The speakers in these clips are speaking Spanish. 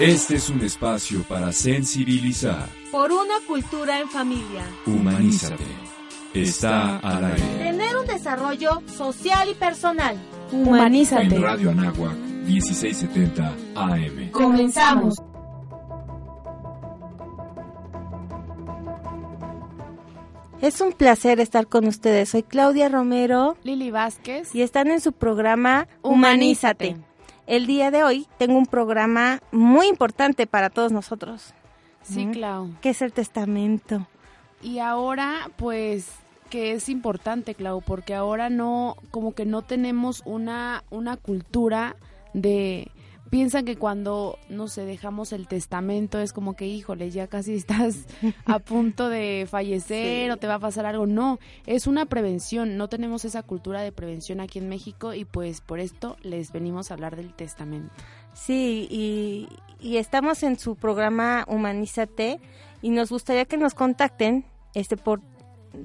Este es un espacio para sensibilizar. Por una cultura en familia. Humanízate. Está al aire. Tener un desarrollo social y personal. Humanízate. En Radio Anáhuac, 1670 AM. Comenzamos. Es un placer estar con ustedes. Soy Claudia Romero. Lili Vázquez. Y están en su programa Humanízate. El día de hoy tengo un programa muy importante para todos nosotros. Sí, Clau. ¿Qué es el testamento? Y ahora, pues, que es importante, Clau, porque ahora no, como que no tenemos una, una cultura de piensan que cuando, no sé, dejamos el testamento es como que, híjole, ya casi estás a punto de fallecer o te va a pasar algo. No, es una prevención. No tenemos esa cultura de prevención aquí en México y pues por esto les venimos a hablar del testamento. Sí, y, y estamos en su programa Humanízate y nos gustaría que nos contacten este por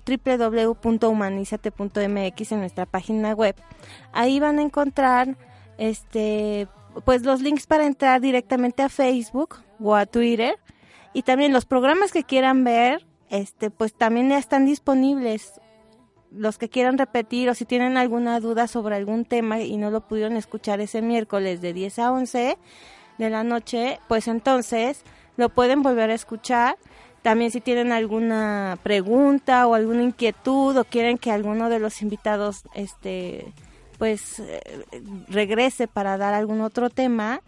www.humanizate.mx en nuestra página web. Ahí van a encontrar este pues los links para entrar directamente a Facebook o a Twitter y también los programas que quieran ver, este pues también ya están disponibles. Los que quieran repetir o si tienen alguna duda sobre algún tema y no lo pudieron escuchar ese miércoles de 10 a 11 de la noche, pues entonces lo pueden volver a escuchar. También si tienen alguna pregunta o alguna inquietud o quieren que alguno de los invitados este pues eh, regrese para dar algún otro tema,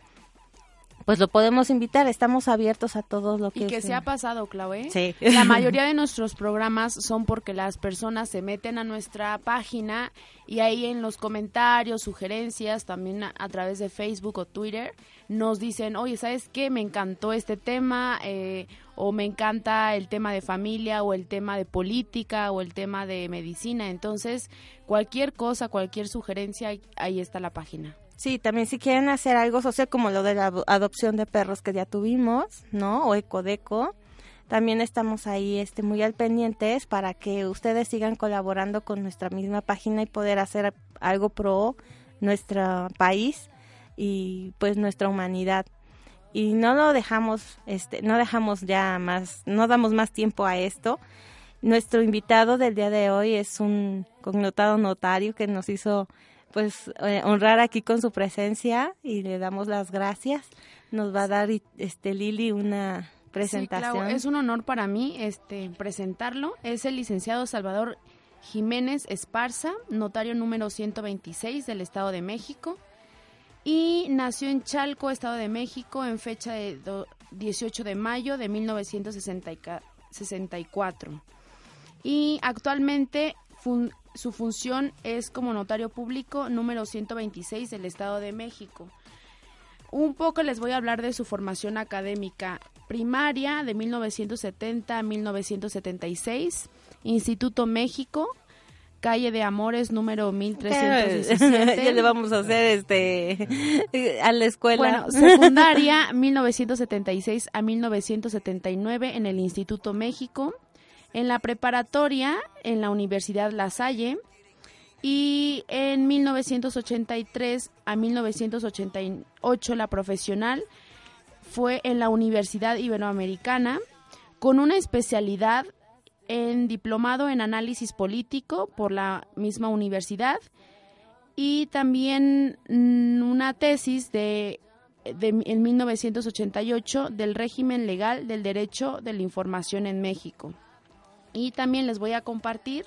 pues lo podemos invitar. Estamos abiertos a todos lo que... Y que se ha pasado, Clau, ¿eh? Sí. La mayoría de nuestros programas son porque las personas se meten a nuestra página y ahí en los comentarios, sugerencias, también a, a través de Facebook o Twitter, nos dicen, oye, ¿sabes qué? Me encantó este tema, eh, o me encanta el tema de familia, o el tema de política, o el tema de medicina. Entonces, cualquier cosa, cualquier sugerencia, ahí está la página. Sí, también si quieren hacer algo social como lo de la adopción de perros que ya tuvimos, ¿no? O Ecodeco, también estamos ahí este, muy al pendientes para que ustedes sigan colaborando con nuestra misma página y poder hacer algo pro nuestro país y pues nuestra humanidad. Y no lo dejamos, este, no dejamos ya más, no damos más tiempo a esto. Nuestro invitado del día de hoy es un connotado notario que nos hizo pues eh, honrar aquí con su presencia y le damos las gracias. Nos va a dar este Lili una presentación. Sí, claro, es un honor para mí este presentarlo. Es el licenciado Salvador Jiménez Esparza, notario número 126 del Estado de México. Y nació en Chalco, Estado de México, en fecha de 18 de mayo de 1964. Y actualmente su función es como notario público número 126 del Estado de México. Un poco les voy a hablar de su formación académica primaria de 1970 a 1976, Instituto México, calle de Amores número 1317. ya le vamos a hacer este a la escuela. Bueno, secundaria 1976 a 1979 en el Instituto México en la preparatoria en la Universidad La Salle y en 1983 a 1988 la profesional fue en la Universidad Iberoamericana con una especialidad en diplomado en análisis político por la misma universidad y también una tesis de, de en 1988 del régimen legal del derecho de la información en México y también les voy a compartir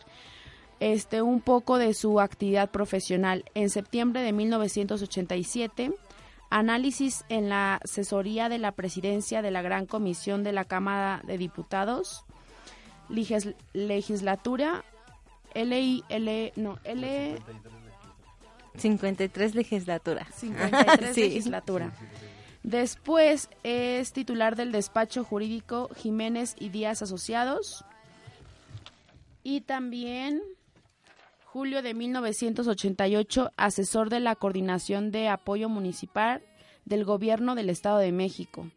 este un poco de su actividad profesional. En septiembre de 1987, análisis en la asesoría de la presidencia de la Gran Comisión de la Cámara de Diputados, Leges legislatura L L no L 53 legislatura. 53 sí. legislatura. Después es titular del despacho jurídico Jiménez y Díaz Asociados. Y también julio de 1988, asesor de la Coordinación de Apoyo Municipal del Gobierno del Estado de México.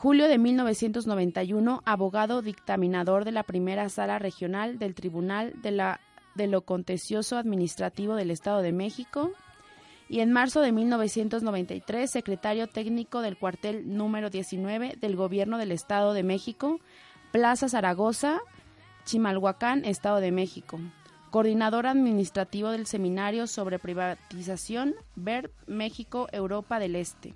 Julio de 1991, abogado dictaminador de la primera sala regional del Tribunal de, lo Contencioso Administrativo del Estado de México. Y en marzo de 1993, secretario técnico del cuartel número 19 del Gobierno del Estado de México, Plaza Zaragoza, Chimalhuacán, Estado de México. Coordinador administrativo del Seminario sobre Privatización, VER México, Europa del Este.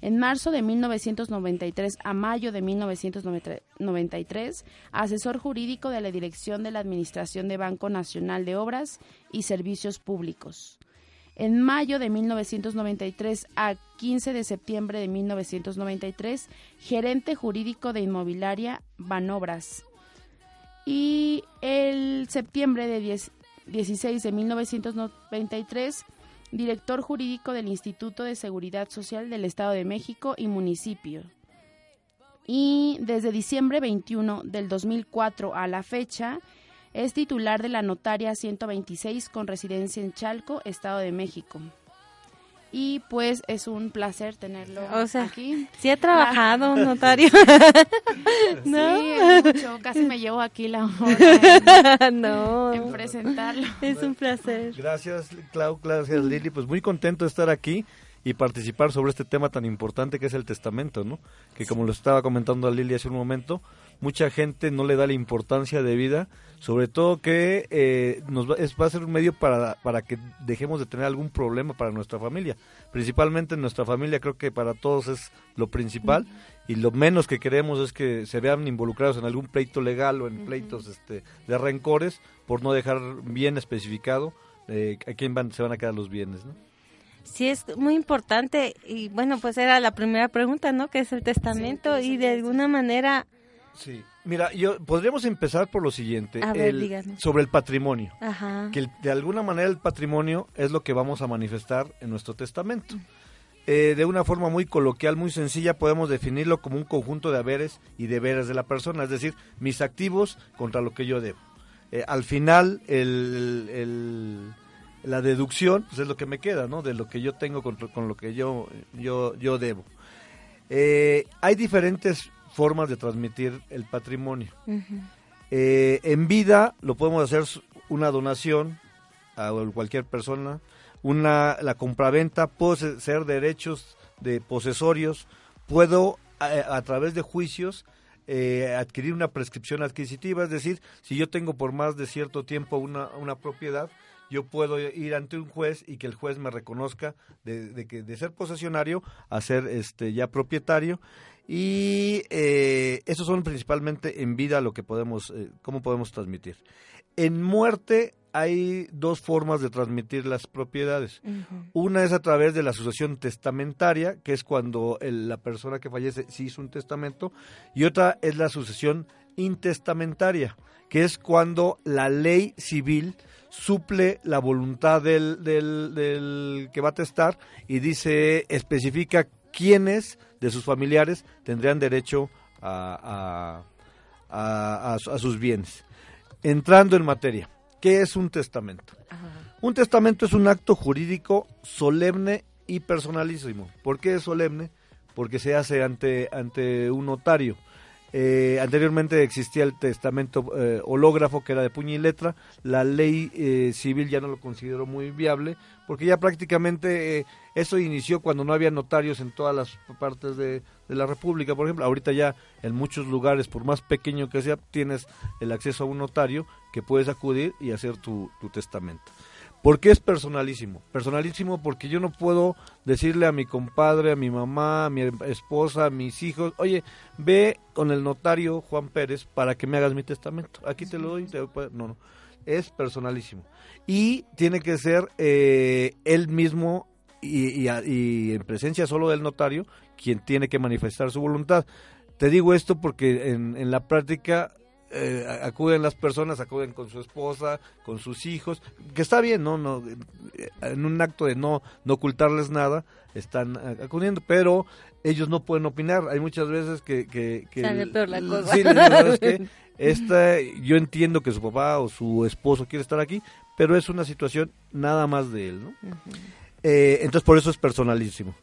En marzo de 1993 a mayo de 1993, asesor jurídico de la Dirección de la Administración de Banco Nacional de Obras y Servicios Públicos. En mayo de 1993 a 15 de septiembre de 1993, gerente jurídico de Inmobiliaria Banobras. Y el septiembre de 16 de 1993, director jurídico del Instituto de Seguridad Social del Estado de México y municipio. Y desde diciembre 21 del 2004 a la fecha, es titular de la notaria 126 con residencia en Chalco, Estado de México y pues es un placer tenerlo o sea, aquí. Sí ha trabajado un notario. ¿No? Sí, mucho. Casi me llevo aquí la hora en, no. en presentarlo. Es un placer. Gracias, Clau, gracias Lili. Pues muy contento de estar aquí y participar sobre este tema tan importante que es el testamento, ¿no? Que como lo estaba comentando a Lili hace un momento, mucha gente no le da la importancia de vida, sobre todo que eh, nos va, es, va a ser un medio para, para que dejemos de tener algún problema para nuestra familia. Principalmente en nuestra familia creo que para todos es lo principal y lo menos que queremos es que se vean involucrados en algún pleito legal o en pleitos este, de rencores por no dejar bien especificado eh, a quién van, se van a quedar los bienes, ¿no? Sí, es muy importante y bueno, pues era la primera pregunta, ¿no? Que es el testamento y de alguna manera Sí, mira, yo podríamos empezar por lo siguiente, A ver, el- dígame. sobre el patrimonio. Ajá. Que el- de alguna manera el patrimonio es lo que vamos a manifestar en nuestro testamento. Eh, de una forma muy coloquial, muy sencilla, podemos definirlo como un conjunto de haberes y deberes de la persona, es decir, mis activos contra lo que yo debo. Eh, al final, el, el- la deducción pues es lo que me queda, ¿no? De lo que yo tengo contra- con, lo que yo, yo, yo debo. Eh, hay diferentes formas de transmitir el patrimonio. Eh, en vida lo podemos hacer una donación a cualquier persona, una la compraventa, puedo se- ser derechos de posesorios, puedo a, a través de juicios eh, adquirir una prescripción adquisitiva, es decir, si yo tengo por más de cierto tiempo una, una propiedad, yo puedo ir ante un juez y que el juez me reconozca de, de que de ser posesionario a ser este ya propietario y eh, esos son principalmente en vida lo que podemos eh, cómo podemos transmitir. En muerte hay dos formas de transmitir las propiedades. Una es a través de la sucesión testamentaria, que es cuando el- la persona que fallece sí hizo un testamento, y otra es la sucesión intestamentaria, que es cuando la ley civil suple la voluntad del, del, del que va a testar y dice, especifica quiénes de sus familiares tendrían derecho a, a- a- a- a sus bienes. Entrando en materia, ¿qué es un testamento? Un testamento es un acto jurídico solemne y personalísimo. ¿Por qué es solemne? Porque se hace ante, ante un notario. Eh, anteriormente existía el testamento eh, hológrafo que era de puño y letra. La ley eh, civil ya no lo consideró muy viable porque ya prácticamente eh, eso inició cuando no había notarios en todas las partes de, la República. Por ejemplo, ahorita ya en muchos lugares, por más pequeño que sea, tienes el acceso a un notario que puedes acudir y hacer tu testamento. ¿Por qué es personalísimo? Personalísimo porque yo no puedo decirle a mi compadre, a mi mamá, a mi esposa, a mis hijos, oye, ve con el notario Juan Pérez para que me hagas mi testamento. Aquí te lo doy. te- no, no. Es personalísimo. Y tiene que ser eh, él mismo y, y y en presencia solo del notario quien tiene que manifestar su voluntad. Te digo esto porque en, en la práctica eh, acuden las personas, acuden con su esposa, con sus hijos, que está bien, ¿no? no eh, en un acto de no, no ocultarles nada, están acudiendo, pero ellos no pueden opinar. Hay muchas veces que... que, que Sale peor la cosa. Sí, digo, ¿sabes qué? Esta, yo entiendo que su papá o su esposo quiere estar aquí, pero es una situación nada más de él, ¿no? Eh, entonces por eso es personalísimo.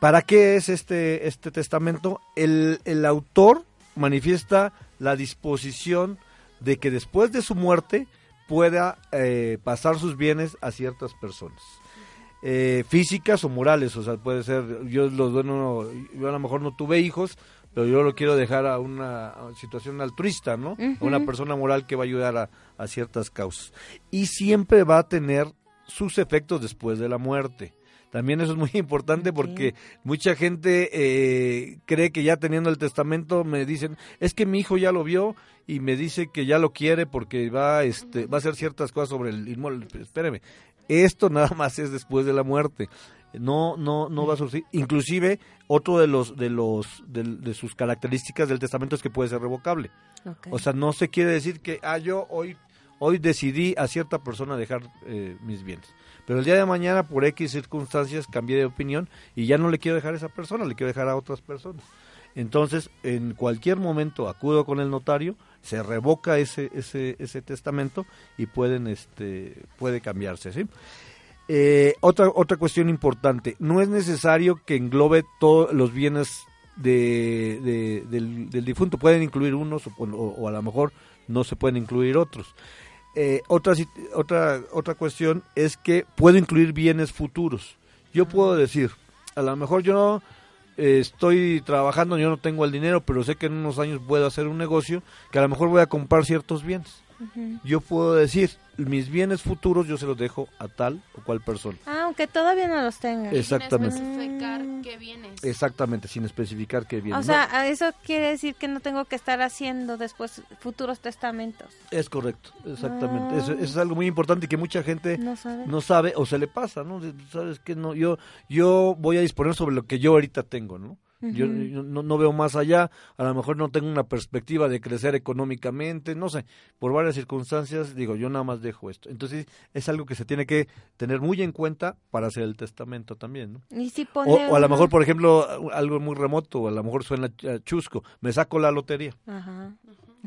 ¿Para qué es este, este testamento? El, el autor manifiesta la disposición de que después de su muerte pueda eh, pasar sus bienes a ciertas personas. Eh, físicas o morales, o sea, puede ser, yo los bueno, yo a lo mejor no tuve hijos, pero yo lo quiero dejar a una situación altruista, ¿no? A una persona moral que va a ayudar a, a ciertas causas. Y siempre va a tener sus efectos después de la muerte. También eso es muy importante porque mucha gente eh, cree que ya teniendo el testamento me dicen, es que mi hijo ya lo vio y me dice que ya lo quiere porque va, este, va a hacer ciertas cosas sobre el inmueble. Espéreme, esto nada más es después de la muerte. No, no, no va a suceder. Inclusive otro de los, de los, de, de sus características del testamento es que puede ser revocable. O sea, no se quiere decir que, ah, yo hoy, hoy decidí a cierta persona dejar eh, mis bienes. Pero el día de mañana, por X circunstancias, cambié de opinión y ya no le quiero dejar a esa persona, le quiero dejar a otras personas. Entonces, en cualquier momento acudo con el notario, se revoca ese, ese, ese testamento y pueden, este, puede cambiarse, ¿sí? Eh, otra, otra cuestión importante, no es necesario que englobe todos los bienes de, de- del, del difunto, pueden incluir unos o, o- a lo mejor no se pueden incluir otros. Eh, otra, otra, otra cuestión es que puedo incluir bienes futuros. Yo puedo decir, a lo mejor yo no eh, estoy trabajando, yo no tengo el dinero, pero sé que en unos años puedo hacer un negocio que a lo mejor voy a comprar ciertos bienes. Yo puedo decir, mis bienes futuros yo se los dejo a tal o cual persona. Ah, aunque todavía no los tenga. Exactamente. Sin especificar qué vienes. Exactamente, sin especificar qué bien. O sea, a eso quiere decir que no tengo que estar haciendo después futuros testamentos. es correcto, exactamente. Ah. Eso, eso es algo muy importante que mucha gente No sabe. no sabe o se le pasa, ¿no? Sabes que no, yo yo voy a disponer sobre lo que yo ahorita tengo, ¿no? Yo, yo no, no veo más allá, a lo mejor no tengo una perspectiva de crecer económicamente, no sé, por varias circunstancias digo, yo nada más dejo esto. Entonces es algo que se tiene que tener muy en cuenta para hacer el testamento también, ¿no? Y si O, pone o a lo mejor, por ejemplo, algo muy remoto, a lo mejor suena ch- chusco, me saco la lotería Ajá.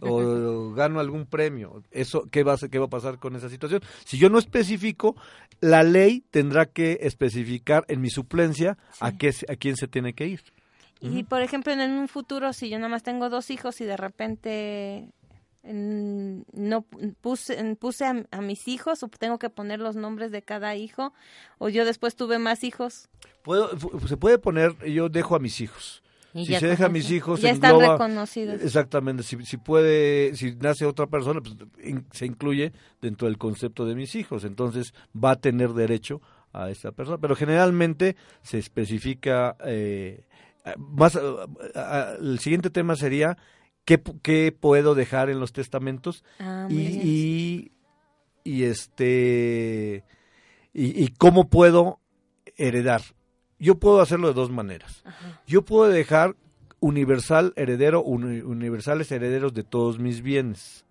o gano algún premio. Eso ¿qué va a qué va a pasar con esa situación? Si yo no especifico, la ley tendrá que especificar en mi suplencia a qué a quién se tiene que ir. Y por ejemplo, en un futuro, si yo nada más tengo dos hijos y de repente en- no puse, puse a, a mis hijos o tengo que poner los nombres de cada hijo o yo después tuve más hijos. Puedo, se puede poner, yo dejo a mis hijos. y Si se deja a mis hijos, ya están engloba- reconocidos. Exactamente, si, si puede, si nace otra persona, pues in- se incluye dentro del concepto de mis hijos, entonces va a tener derecho a esa persona, pero generalmente se especifica, eh, más, el siguiente tema sería qué, qué puedo dejar en los testamentos Ah, y, y, y este y, y cómo puedo heredar. Yo puedo hacerlo de dos maneras. Yo puedo dejar universal heredero, uni- universales herederos de todos mis bienes.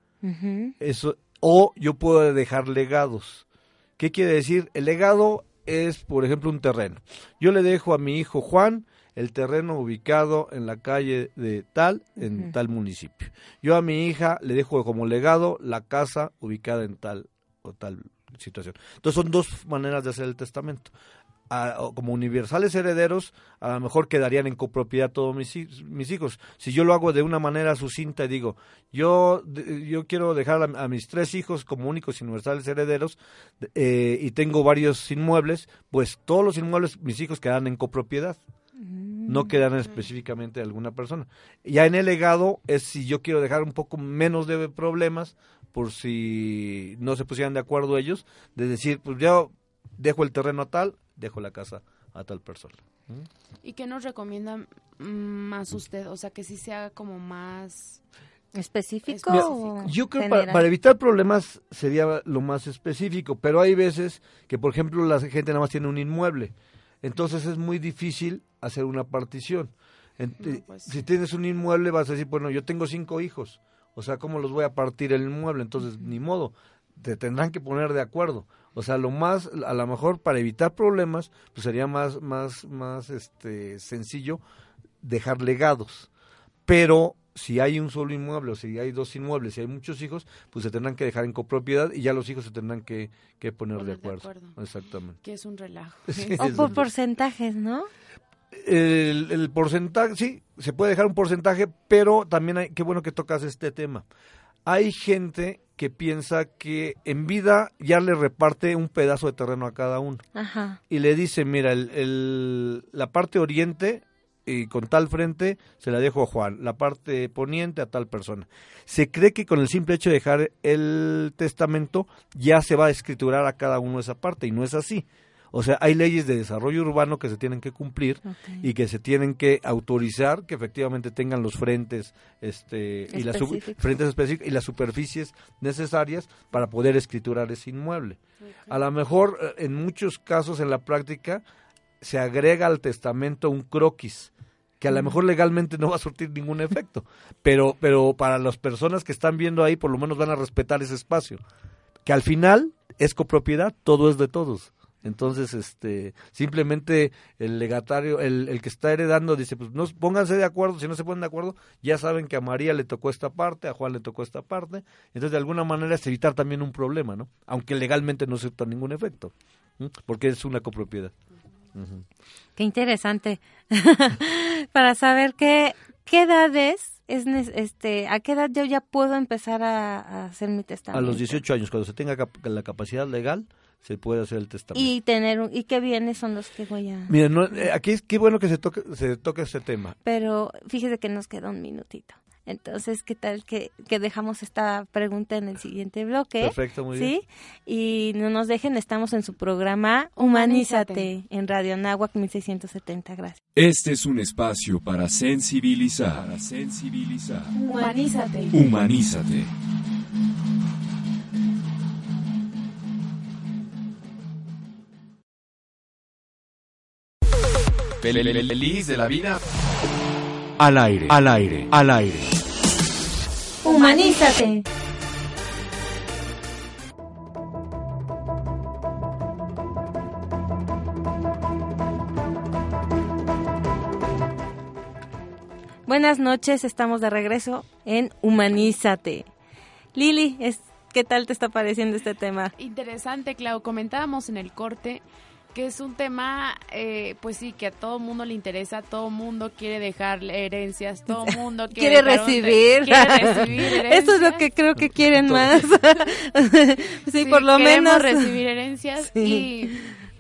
Eso, o yo puedo dejar legados. ¿Qué quiere decir? El legado es, por ejemplo, un terreno. Yo le dejo a mi hijo Juan el terreno ubicado en la calle de tal, en tal municipio. Yo a mi hija le dejo como legado la casa ubicada en tal o tal situación. Entonces son dos maneras de hacer el testamento. A- como universales herederos, a lo mejor quedarían en copropiedad todos mis, mis hijos. Si yo lo hago de una manera sucinta y digo, yo, yo quiero dejar a, a mis tres hijos como únicos universales herederos de- eh, y tengo varios inmuebles, pues todos los inmuebles, mis hijos quedan en copropiedad. No quedan específicamente de alguna persona. Ya en el legado es si yo quiero dejar un poco menos de problemas por si no se pusieran de acuerdo ellos, de decir, pues yo dejo el terreno a tal, dejo la casa a tal persona. ¿Y qué nos recomienda mm, más usted? O sea, que sí sea como más... ¿Específico Yo creo que para, para evitar problemas sería lo más específico, pero hay veces que, por ejemplo, la gente nada más tiene un inmueble, entonces es muy difícil hacer una partición. No, pues. Si tienes un inmueble vas a decir, bueno, yo tengo cinco hijos, O sea, ¿cómo los voy a partir el inmueble? Entonces, ni modo, te tendrán que poner de acuerdo. O sea, lo más, a lo mejor para evitar problemas, pues sería más, más, más este, sencillo dejar legados. Pero si hay un solo inmueble o si hay dos inmuebles, si hay muchos hijos, pues se tendrán que dejar en copropiedad y ya los hijos se tendrán que, que poner, Poner de, de acuerdo. Exactamente. Que es un relajo. Sí, O por un- porcentajes, ¿no? el, el porcentaje, sí, se puede dejar un porcentaje, pero también hay, qué bueno que tocas este tema. Hay gente que piensa que en vida ya le reparte un pedazo de terreno a cada uno Ajá. y le dice, mira, el, el- la parte oriente y con tal frente se la dejo a Juan, la parte poniente a tal persona. Se cree que con el simple hecho de dejar el testamento ya se va a escriturar a cada uno esa parte y no es así. O sea, hay leyes de desarrollo urbano que se tienen que cumplir y que se tienen que autorizar que efectivamente tengan los frentes este y las frentes específicos y las superficies necesarias para poder escriturar ese inmueble. A lo mejor eh, en muchos casos en la práctica se agrega al testamento un croquis que a lo mejor legalmente no va a surtir ningún efecto, pero pero para las personas que están viendo ahí por lo menos van a respetar ese espacio, que al final es copropiedad, todo es de todos. Entonces, este, simplemente el legatario, el, el que está heredando dice, pues no, pónganse de acuerdo, si no se ponen de acuerdo, ya saben que a María le tocó esta parte, a Juan le tocó esta parte, entonces de alguna manera es evitar también un problema, ¿no? Aunque legalmente no surta ningún efecto, porque es una copropiedad. Qué interesante. Para saber qué, qué edades es este a qué edad yo ya puedo empezar a, a hacer mi A testamento. los 18 años, cuando se tenga cap- la capacidad legal, se puede hacer el testamento. y tener un- y qué bienes son los que voy a no, eh, aquí es qué bueno que se toque, se toque este tema. pero fíjese que nos queda un minutito. Entonces, ¿qué tal que, que dejamos esta pregunta en el siguiente bloque? Perfecto, muy bien. ¿Sí? Y no nos dejen, estamos en su programa Humanízate, en Radio Nahuac 1670. Gracias. Este es un espacio para sensibilizar. Para sensibilizar. Humanízate. Humanízate. Feliz de la vida. Al aire, al aire, al aire. Humanízate. Buenas noches, estamos de regreso en Humanízate. Lili, es, ¿qué tal te está pareciendo este tema? Interesante, Clau. Comentábamos en el corte que es un tema, eh, pues sí, que a todo mundo le interesa, todo mundo quiere dejar herencias, todo mundo quiere, Quiere recibir. quiere recibir Eso es lo que creo que quieren más. sí, Sí, por lo queremos menos. recibir herencias Sí.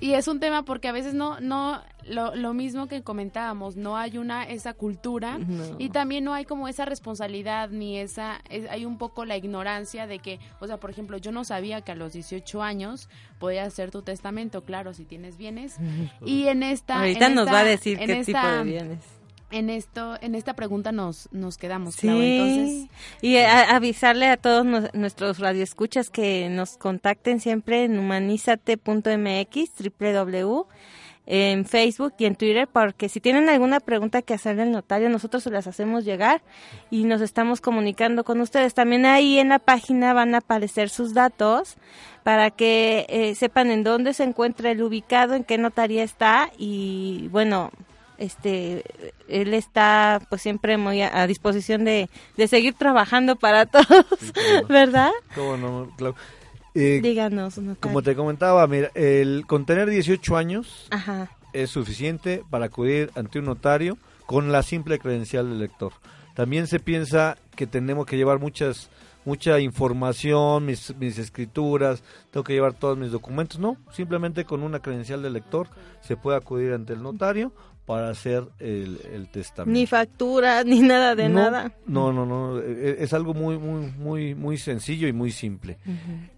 y, y es un tema porque a veces no no lo, lo mismo que comentábamos no hay una esa cultura No. y también no hay como esa responsabilidad ni esa es- hay un poco la ignorancia de que o sea por ejemplo yo no sabía que a los 18 años podías hacer tu testamento claro si tienes bienes y en esta Ahorita en nos esta- va a decir qué esta- tipo de bienes. en esto en esta pregunta nos nos quedamos Sí, Clau. entonces y a- avisarle a todos nos- nuestros radioescuchas que nos contacten siempre en humanizate.mx, www, en Facebook y en Twitter, porque si tienen alguna pregunta que hacerle al notario, nosotros se las hacemos llegar y nos estamos comunicando con ustedes. También ahí en la página van a aparecer sus datos para que eh, sepan en dónde se encuentra el ubicado, en qué notaría está y bueno, este él está pues siempre muy a, a disposición de, de seguir trabajando para todos. ¿verdad? ¿Cómo no, Clau? Eh, Díganos, notario. como te comentaba, mira, el con tener 18 años Ajá. es suficiente para acudir ante un notario con la simple credencial del lector. También se piensa que tenemos que llevar muchas mucha información, mis, mis escrituras, tengo que llevar todos mis documentos. No, simplemente con una credencial del lector se puede acudir ante el notario para hacer el, el testamento. Ni factura, ni nada de no, nada. No, no, no, eh, es algo muy, muy, muy, muy sencillo y muy simple.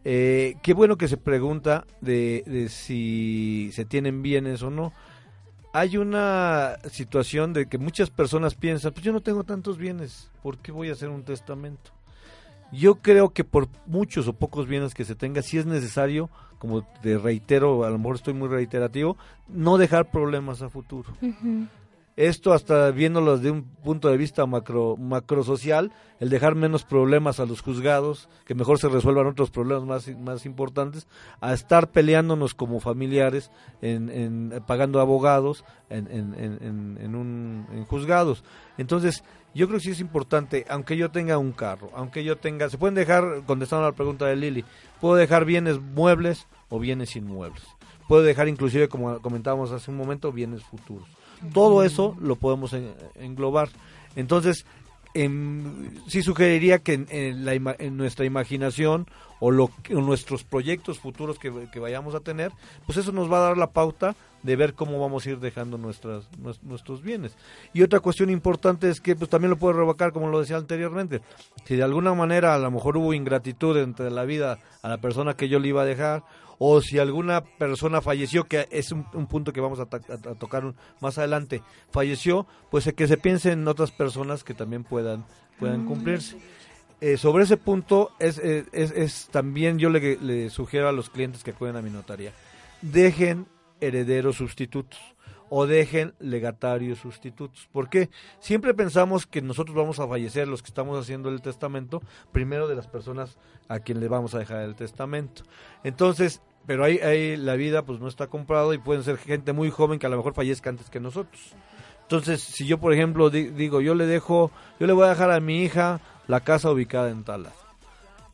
Eh, qué bueno que se pregunta de, de si se tienen bienes o no. Hay una situación de que muchas personas piensan, pues yo no tengo tantos bienes, ¿por qué voy a hacer un testamento? Yo creo que por muchos o pocos bienes que se tenga, si es necesario, como te reitero, a lo mejor estoy muy reiterativo, no dejar problemas a futuro. Esto hasta viéndolo desde un punto de vista macro, macrosocial, el dejar menos problemas a los juzgados, que mejor se resuelvan otros problemas más, más importantes, a estar peleándonos como familiares, en, en- pagando abogados en, en, en, en un, en juzgados. Entonces, yo creo que sí es importante, aunque yo tenga un carro, aunque yo tenga, se pueden dejar, contestando a la pregunta de Lili, puedo dejar bienes muebles o bienes inmuebles. Puedo dejar inclusive, como comentábamos hace un momento, bienes futuros. Todo eso lo podemos en- englobar. Entonces, em, sí sugeriría que en, en en nuestra imaginación o, lo, nuestros proyectos futuros que, que vayamos a tener, pues eso nos va a dar la pauta de ver cómo vamos a ir dejando nuestras, nues- nuestros bienes. Y otra cuestión importante es que pues también lo puedo revocar, como lo decía anteriormente. Si de alguna manera a lo mejor hubo ingratitud entre la vida a la persona que yo le iba a dejar, o si alguna persona falleció, que es un, un punto que vamos a, tocar más adelante, falleció, pues eh, que se piense en otras personas que también puedan, puedan cumplirse. Eh, sobre ese punto es, eh, es, es también yo le, le sugiero a los clientes que acuden a mi notaría, dejen herederos sustitutos o dejen legatarios sustitutos. ¿Por qué? Siempre pensamos que nosotros vamos a fallecer, los que estamos haciendo el testamento, primero de las personas a quien le vamos a dejar el testamento. Entonces, pero ahí, ahí la vida pues no está comprado y pueden ser gente muy joven que a lo mejor fallezca antes que nosotros. Entonces, si yo, por ejemplo, di- digo, yo le dejo, yo le voy a dejar a mi hija la casa ubicada en tal lado.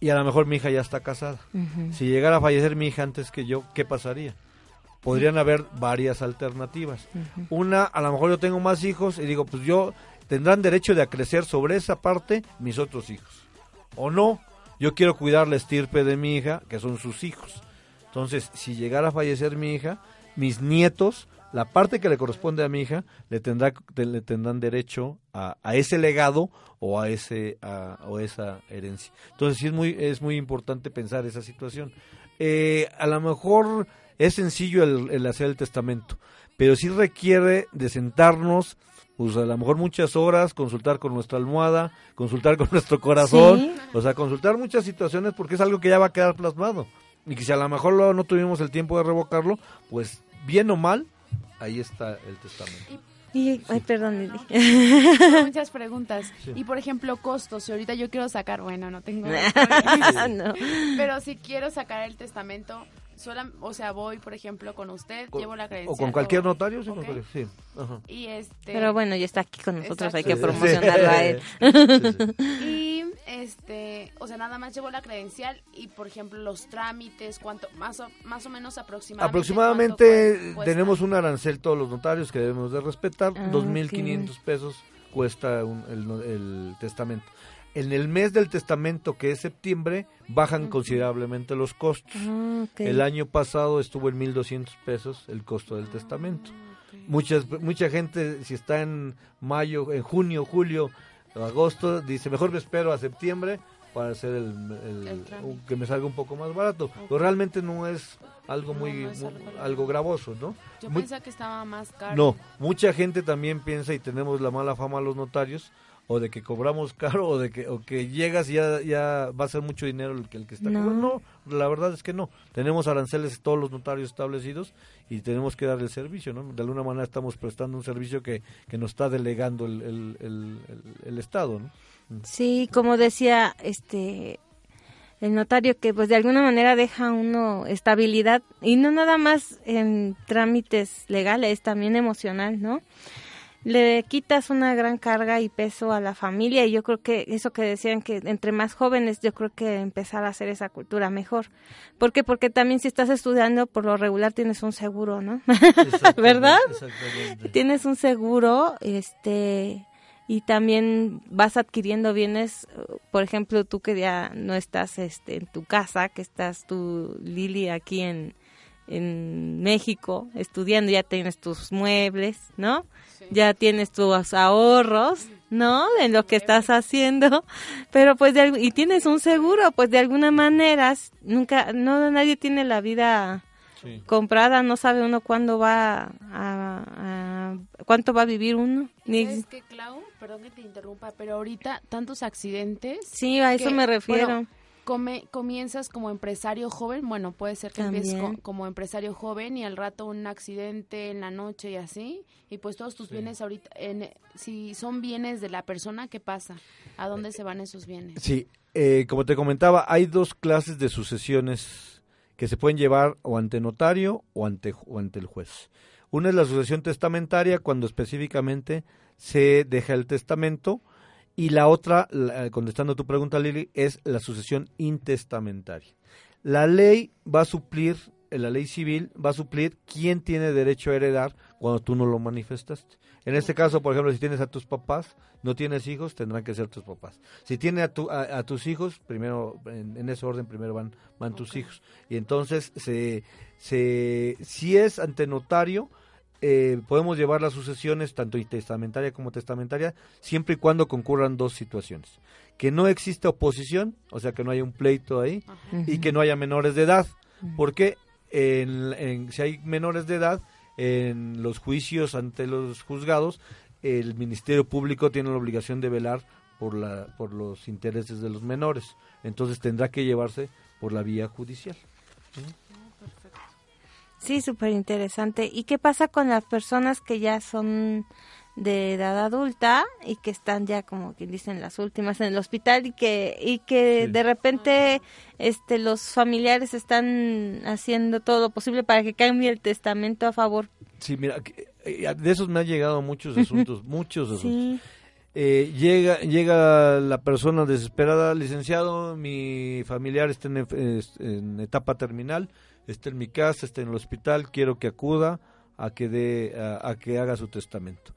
Y a lo mejor mi hija ya está casada. Si llegara a fallecer mi hija antes que yo, ¿qué pasaría? Podrían haber varias alternativas. Una, a lo mejor yo tengo más hijos y digo, pues yo tendrán derecho de acrecer sobre esa parte mis otros hijos. O no, yo quiero cuidar la estirpe de mi hija, que son sus hijos. Entonces, si llegara a fallecer mi hija, mis nietos, la parte que le corresponde a mi hija, le, tendrá, te- le tendrán derecho a, a ese legado o a ese a, o esa herencia. Entonces, sí es muy, es muy importante pensar esa situación. Eh, a lo mejor es sencillo el, el hacer el testamento, pero sí requiere de sentarnos, pues a lo mejor muchas horas, consultar con nuestra almohada, consultar con nuestro corazón, Sí. o sea, consultar muchas situaciones porque es algo que ya va a quedar plasmado. Y que si a lo mejor lo- no tuvimos el tiempo de revocarlo, pues bien o mal, ahí está el testamento. Y, ay, perdón, Lili. Muchas preguntas. Y por ejemplo, costos. Si ahorita yo quiero sacar, bueno, no tengo. No. Pero si quiero sacar el testamento, sola, o sea, voy, por ejemplo, con usted, Con- llevo la credencial. O con cualquier notario, sí, cualquier- sí. Ajá. Y este. Pero bueno, ya está aquí con nosotros, hay que Sí, promocionarlo a él. sí, este, o sea, nada más llevo la credencial y por ejemplo los trámites, cuánto más o, más o menos aproximadamente. Aproximadamente tenemos un arancel todos los notarios que debemos de respetar, Ah, 2.500 pesos cuesta un- el, testamento. En el mes del testamento, que es septiembre, bajan considerablemente los costos. Ah. El año pasado estuvo en 1.200 pesos el costo del testamento. Muchas, mucha gente, si está en mayo, en junio, julio, agosto, dice, mejor me espero a septiembre para hacer el, el- El trámite. que me salga un poco más barato. Pero realmente no es algo muy, no es algo gravoso, ¿no? Yo Muy- pensaba que estaba más caro. no, mucha gente también piensa y tenemos la mala fama a los notarios o de que cobramos caro o de que o que llegas y ya ya va a ser mucho dinero el que el que está No. cobrando. No, la verdad es que no. Tenemos aranceles todos los notarios establecidos y tenemos que dar el servicio, ¿no? De alguna manera estamos prestando un servicio que, que nos está delegando el, el, el, el- Estado, ¿no? Sí, como decía este el notario que pues de alguna manera deja uno estabilidad y no nada más en trámites legales, también emocional, ¿no? Le quitas una gran carga y peso a la familia y yo creo que eso que decían que entre más jóvenes yo creo que empezar a hacer esa cultura mejor. ¿Por qué? Porque también si estás estudiando por lo regular tienes un seguro, ¿no? ¿Verdad? Exactamente. tienes un seguro, este, y también vas adquiriendo bienes, por ejemplo, tú que ya no estás, este, en tu casa, que estás tú, Lili, aquí en, en México, estudiando, ya tienes tus muebles, ¿no? Ya tienes tus ahorros, ¿no? En lo que estás haciendo, pero pues, de, al- y tienes un seguro, pues de alguna manera, nunca, no, nadie tiene la vida Sí. comprada, no sabe uno cuándo va a, a- cuánto va a vivir uno. Ni- ¿Sabes qué, Clau? Perdón que te interrumpa, pero ahorita tantos accidentes. sí, a eso que, me refiero. bueno, come, comienzas como empresario joven, bueno, puede ser que empieces También. co- como empresario joven y al rato un accidente en la noche y así, y pues todos tus bienes ahorita, en, si son bienes de la persona, ¿qué pasa? ¿A dónde se van esos bienes? Sí, eh, como te comentaba, hay dos clases de sucesiones que se pueden llevar o ante notario o ante, o ante el juez. Una es la sucesión testamentaria cuando específicamente se deja el testamento y la otra, la- contestando tu pregunta Lili, es la sucesión intestamentaria. La ley va a suplir, eh, la ley civil va a suplir quién tiene derecho a heredar cuando tú no lo manifestaste. En este caso, por ejemplo, si tienes a tus papás, no tienes hijos, tendrán que ser tus papás. Si tienes a, tu- a, a tus hijos, primero, en, en ese orden, primero van, van tus hijos. Y entonces, se, se, si es ante notario, eh, podemos llevar las sucesiones, tanto testamentaria como testamentaria, siempre y cuando concurran dos situaciones. Que no exista oposición, o sea, que no haya un pleito ahí, y que no haya menores de edad. Porque en, en- si hay menores de edad, en los juicios ante los juzgados, el Ministerio Público tiene la obligación de velar por, la, por los intereses de los menores. Entonces tendrá que llevarse por la vía judicial. Sí, súper interesante. ¿Y qué pasa con las personas que ya son de edad adulta y que están ya como que dicen las últimas en el hospital y que y que Sí. de repente este los familiares están haciendo todo lo posible para que cambie el testamento a favor? Sí, mira, eh, de esos me han llegado muchos asuntos, muchos asuntos. Sí. Eh, llega llega la persona desesperada, licenciado, mi familiar está en, es- en etapa terminal, está en mi casa, está en el hospital, quiero que acuda a que dé a, que haga su testamento.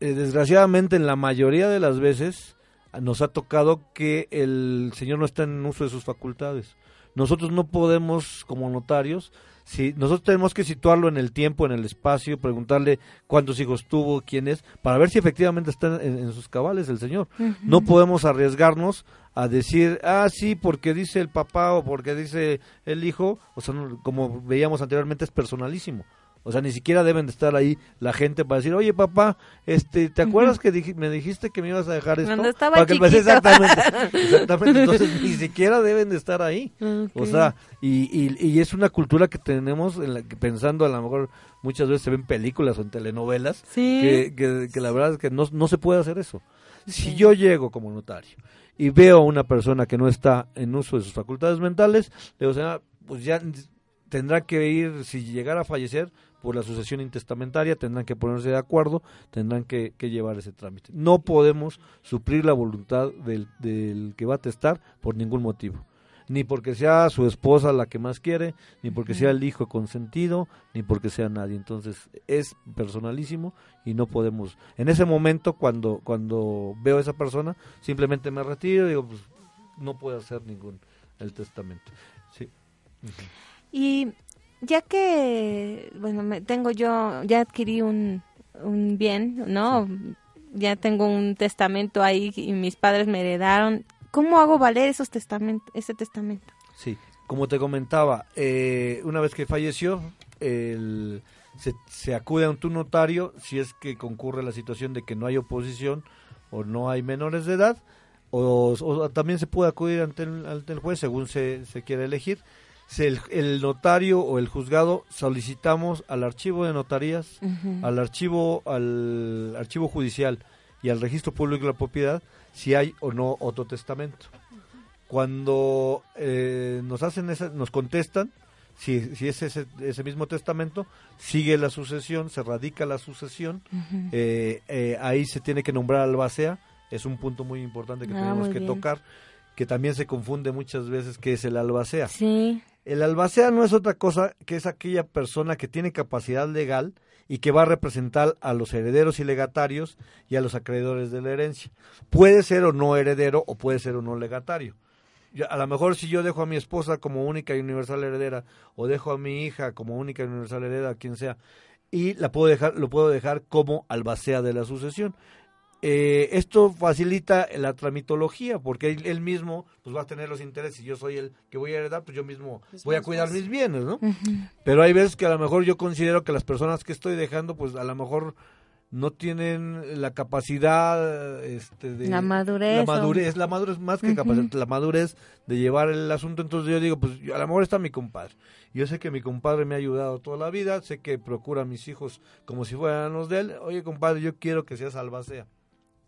Eh, desgraciadamente, en la mayoría de las veces a- nos ha tocado que el señor no está en uso de sus facultades. Nosotros no podemos, como notarios, si nosotros tenemos que situarlo en el tiempo, en el espacio, preguntarle cuántos hijos tuvo, quién es, para ver si efectivamente está en, en sus cabales el señor. No podemos arriesgarnos a decir, ah, sí, porque dice el papá o porque dice el hijo, o sea, no- como veíamos anteriormente, es personalísimo. O sea, ni siquiera deben de estar ahí la gente para decir, oye papá, este, ¿te acuerdas que dij- me dijiste que me ibas a dejar esto? Cuando estaba Para que- chiquito. exactamente, exactamente, entonces ni siquiera deben de estar ahí. O sea, y, y, y es una cultura que tenemos, en la que pensando a lo mejor muchas veces se ven películas o en telenovelas, Sí. que, que, que la verdad es que no, no se puede hacer eso. Si yo llego como notario y veo a una persona que no está en uso de sus facultades mentales, le digo, o sea, pues ya tendrá que ir, si llegara a fallecer, por la sucesión intestamentaria, tendrán que ponerse de acuerdo, tendrán que, que llevar ese trámite. No podemos suplir la voluntad del, del que va a testar por ningún motivo. Ni porque sea su esposa la que más quiere, ni porque sea el hijo consentido, ni porque sea nadie. Entonces es personalísimo y no podemos. En ese momento, cuando, cuando veo a esa persona, simplemente me retiro y digo, pues no puedo hacer ningún el testamento. Sí. Y ya que, bueno, me, tengo yo, ya adquirí un, un bien, ¿no? Ya tengo un testamento ahí y mis padres me heredaron. ¿Cómo hago valer esos testamentos, ese testamento? Sí, como te comentaba, eh, una vez que falleció, el- se, se acude a tu notario si es que concurre la situación de que no hay oposición o no hay menores de edad, o, o también se puede acudir ante el, ante el juez según se, se quiera elegir. Si el, el notario o el juzgado solicitamos al archivo de notarías, al archivo al archivo judicial y al registro público de la propiedad si hay o no otro testamento cuando eh, nos hacen esa, nos contestan si, si es ese, ese mismo testamento sigue la sucesión se radica la sucesión eh, eh, ahí se tiene que nombrar albacea es un punto muy importante que Ah, tenemos que bien. tocar que también se confunde muchas veces que es el albacea Sí. El albacea no es otra cosa que es aquella persona que tiene capacidad legal y que va a representar a los herederos y legatarios y a los acreedores de la herencia. Puede ser o no heredero o puede ser o no legatario. A lo mejor si yo dejo a mi esposa como única y universal heredera o dejo a mi hija como única y universal heredera, quien sea, y la puedo dejar, lo puedo dejar como albacea de la sucesión. Eh, esto facilita la tramitología porque él, él mismo pues va a tener los intereses. Si yo soy el que voy a heredar, pues yo mismo Es voy a cuidar fácil. mis bienes, ¿no? Pero hay veces que a lo mejor yo considero que las personas que estoy dejando, pues a lo mejor no tienen la capacidad este, de La madurez, la o- madurez la madurez más que capacidad la madurez de llevar el asunto entonces yo digo pues yo- a lo mejor está mi compadre yo sé que mi compadre me ha ayudado toda la vida sé que procura a mis hijos como si fueran los de él oye compadre yo quiero que seas albacea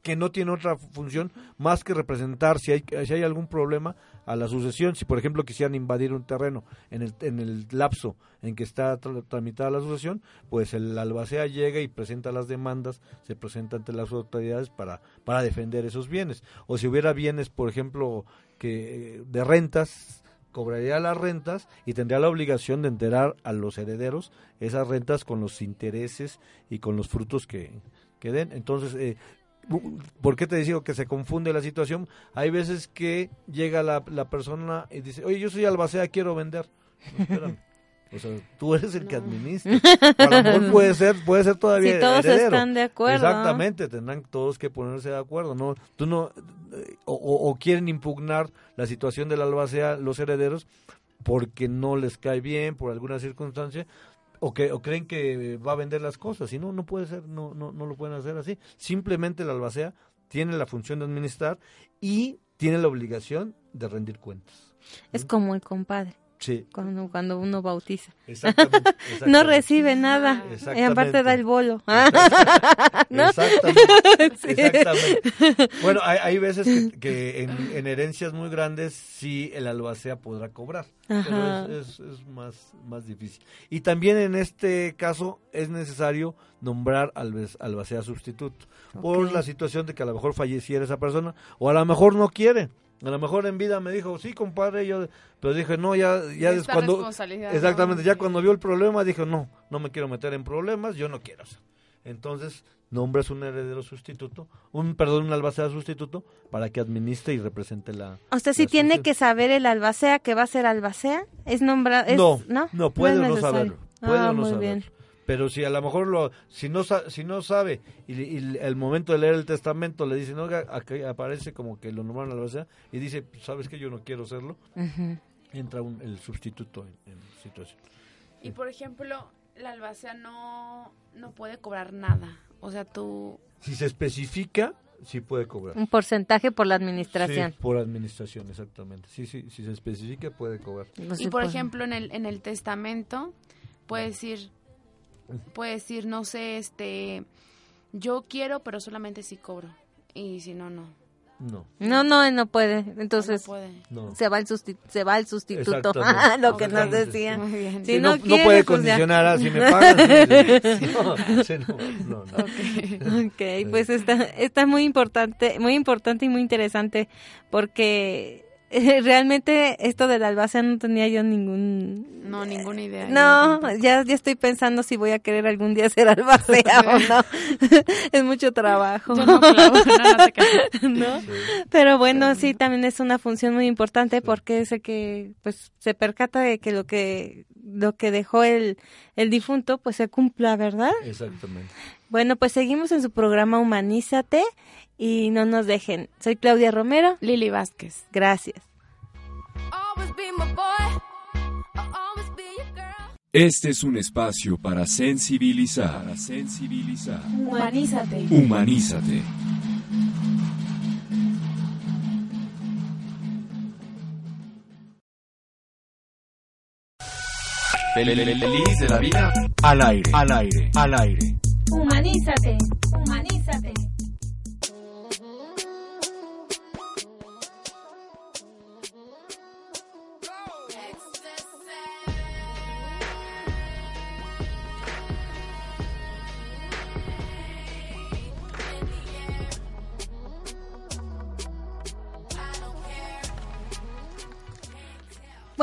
que no tiene otra función más que representar si hay, si hay algún problema a la sucesión. Si, por ejemplo, quisieran invadir un terreno en el, en el lapso en que está tra- tramitada la sucesión, pues el albacea llega y presenta las demandas, se presenta ante las autoridades para, para defender esos bienes. O si hubiera bienes, por ejemplo, que de rentas, cobraría las rentas y tendría la obligación de enterar a los herederos esas rentas con los intereses y con los frutos que, que den. Entonces, eh, ¿por qué te digo que se confunde la situación? Hay veces que llega la, la persona y dice, oye, yo soy albacea, quiero vender. No, espérame. O sea, tú eres el que administra. A lo mejor puede ser, puede ser todavía Si todos heredero. están de acuerdo. Exactamente, tendrán todos que ponerse de acuerdo, ¿no? Tú no, eh, o, o- o quieren impugnar la situación del albacea los herederos porque no les cae bien por alguna circunstancia o que o creen que va a vender las cosas. Y no no puede ser no no no lo pueden hacer así. Simplemente el albacea tiene la función de administrar y tiene la obligación de rendir cuentas. Es como el compadre, sí cuando, cuando uno bautiza. exactamente, No recibe nada. Y Exactamente. aparte da el bolo. ¿No? Exactamente. Sí. exactamente. Bueno, hay, hay veces que, que en, en herencias muy grandes sí el albacea podrá cobrar, Ajá. pero es, es- es más, más difícil. Y también en este caso es necesario nombrar al albacea sustituto por la situación de que a lo mejor falleciera esa persona o a lo mejor no quiere. A lo mejor en vida me dijo, sí, compadre, yo, pero dije, no, ya, ya es cuando, responsabilidad, exactamente, ¿no? ya cuando vio el problema, dijo, no, no me quiero meter en problemas, yo no quiero hacer. Entonces, nombres un heredero sustituto, un, perdón, un albacea sustituto, para que administre y represente la... O sea, si la tiene que saber el albacea que va a ser albacea, es nombrado, no, ¿no? no, puede o no necesario. saberlo, puede ah, o no muy saberlo. bien. Pero si a lo mejor lo, si no, sa- si no sabe y, y el momento de leer el testamento le dicen, oiga, aquí aparece como que lo nombraron albacea y dice, sabes que yo no quiero serlo, Ujú. entra un- el sustituto en, en situación. Y por ejemplo, la albacea no, no puede cobrar nada. O sea, tú... Si se especifica, sí puede cobrar. Un porcentaje por la administración. Sí, por administración, exactamente. Sí, sí, si se especifica, puede cobrar. No y por- ejemplo, en el, en el testamento, puede decir, puede decir, no sé, este, yo quiero, pero solamente si cobro. Y si no, no. No, No, no, no puede. no Entonces, puede. no. se va el susti- se va el sustituto. Exactamente. lo que nos decía. Muy bien. No no, no quiere, puede pues condicionar a si me pagan. sí, sí, no, sí, no, no, no. Ok, pues está, está muy importante, muy importante y muy interesante porque realmente esto del albacea no tenía yo ningún... No, ninguna idea. No, ya, ya estoy pensando si voy a querer algún día ser albacea o no. es mucho trabajo. Yo no clavo. ¿no? Pero bueno, sí, también es una función muy importante porque es el que pues se percata de que lo que lo que dejó el, el difunto pues se cumpla, ¿verdad? Exactamente. Bueno, pues seguimos en su programa Humanízate y no nos dejen. Soy Claudia Romero. Lili Vázquez. Gracias. Este es un espacio para sensibilizar, para sensibilizar. Humanízate. Humanízate. Feliz de la vida. Al aire, al aire, al aire. Humanízate. Humanízate.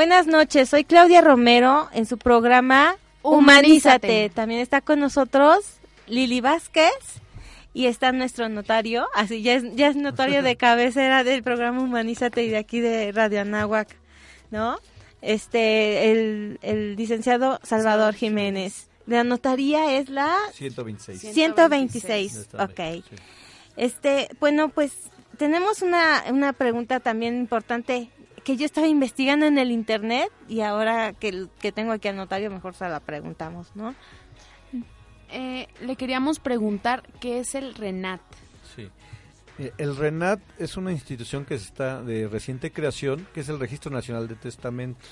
Buenas noches, soy Claudia Romero en su programa Humanízate. Humanízate. También está con nosotros Lili Vázquez y está nuestro notario, así ya es, ya es notario de cabecera del programa Humanízate y de aquí de Radio Anáhuac, ¿no? Este, el, el licenciado Salvador Jiménez. La notaría es la 126. 126, Está ok. bien, sí. Este, bueno, pues tenemos una, una pregunta también importante que yo estaba investigando en el internet y ahora que, que tengo aquí al notario mejor se la preguntamos, ¿no? eh, le queríamos preguntar qué es el RENAT. Sí. Eh, El RENAT es una institución que está de reciente creación, que es el Registro Nacional de Testamentos.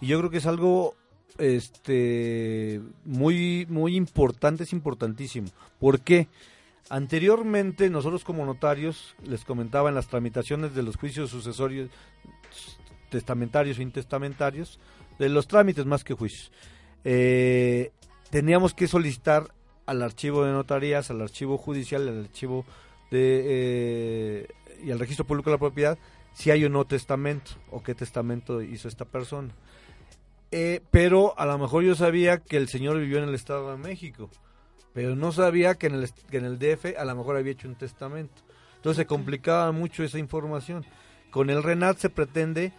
Y yo creo que es algo este muy muy importante, es importantísimo. ¿Por qué? Anteriormente nosotros como notarios les comentaba en las tramitaciones de los juicios sucesorios testamentarios e intestamentarios, de los trámites más que juicios. eh, teníamos que solicitar al archivo de notarías, al archivo judicial, al archivo de eh, y al registro público de la propiedad si hay o no testamento o qué testamento hizo esta persona. Eh, pero a lo mejor yo sabía que el señor vivió en el Estado de México, pero no sabía que en el, que en el DF a lo mejor había hecho un testamento. Entonces se complicaba mucho esa información. Con el RENAT se pretende